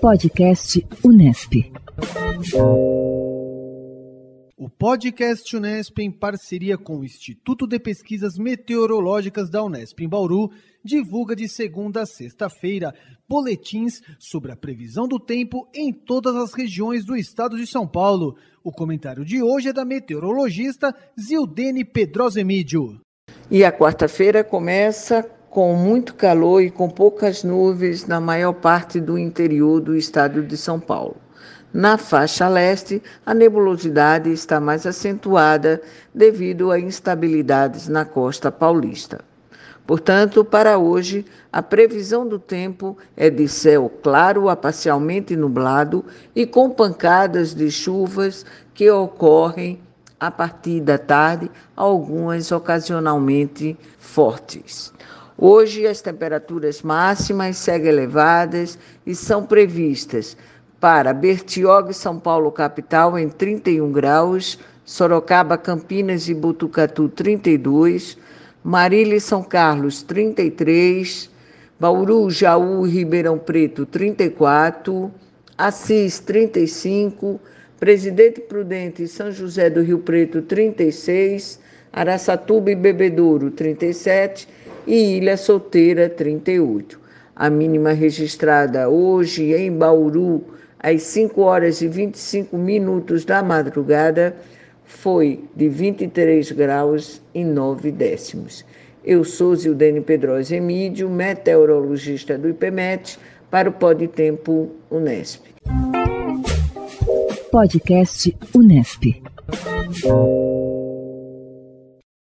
Podcast Unesp. O podcast Unesp, em parceria com o Instituto de Pesquisas Meteorológicas da Unesp em Bauru, divulga de segunda a sexta-feira boletins sobre a previsão do tempo em todas as regiões do estado de São Paulo. O comentário de hoje é da meteorologista Zildene Pedrosemídio. E a quarta-feira começa com muito calor e com poucas nuvens na maior parte do interior do estado de São Paulo. Na faixa leste, a nebulosidade está mais acentuada devido a instabilidades na costa paulista. Portanto, para hoje, a previsão do tempo é de céu claro a parcialmente nublado e com pancadas de chuvas que ocorrem a partir da tarde, algumas ocasionalmente fortes. Hoje, as temperaturas máximas seguem elevadas e são previstas para Bertioga São Paulo, capital, em 31 graus, Sorocaba, Campinas e Botucatu, 32, Marília e São Carlos, 33, Bauru, Jaú e Ribeirão Preto, 34, Assis, 35, Presidente Prudente e São José do Rio Preto, 36, Araçatuba e Bebedouro, 37 e Ilha Solteira, 38. A mínima registrada hoje em Bauru, às 5 horas e 25 minutos da madrugada, foi de 23 graus e 9 décimos. Eu sou Zildene Pedrosa Emídio, meteorologista do IPMET, para o Pode Tempo Unesp. Podcast Unesp.